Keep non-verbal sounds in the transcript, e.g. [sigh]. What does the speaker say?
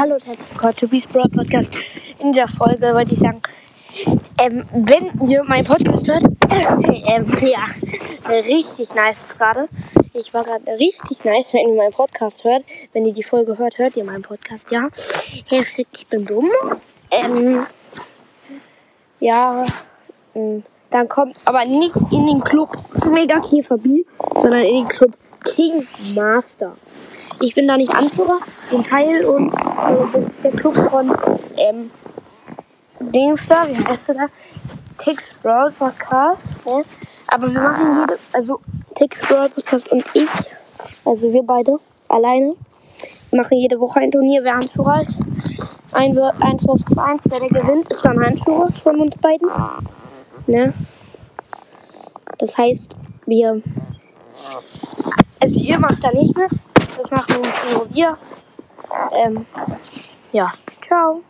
Hallo und herzlich willkommen zu Beast Brawl Podcast. In dieser Folge wollte ich sagen, ähm, wenn ihr meinen Podcast hört, [coughs] ähm, ja, richtig nice gerade. Ich war gerade richtig nice, wenn ihr meinen Podcast hört. Wenn ihr die Folge hört, hört ihr meinen Podcast, ja. Ich bin dumm. Ähm, ja, ähm, dann kommt aber nicht in den Club Mega Käfer B, sondern in den Club King Master. Ich bin da nicht Anführer, den Teil und äh, das ist der Club von ähm, Dings da, wie heißt der da? Tix Brawl Podcast. Ne? Aber wir machen jede, also Tix Brawl Podcast und ich, also wir beide alleine, machen jede Woche ein Turnier, wer Anführer ist. Ein, eins versus eins, wer der gewinnt, ist dann Anführer von uns beiden. Ne? Das heißt, wir. Also ihr macht da nicht mit. Das machen wir. Ähm, ja. Ciao.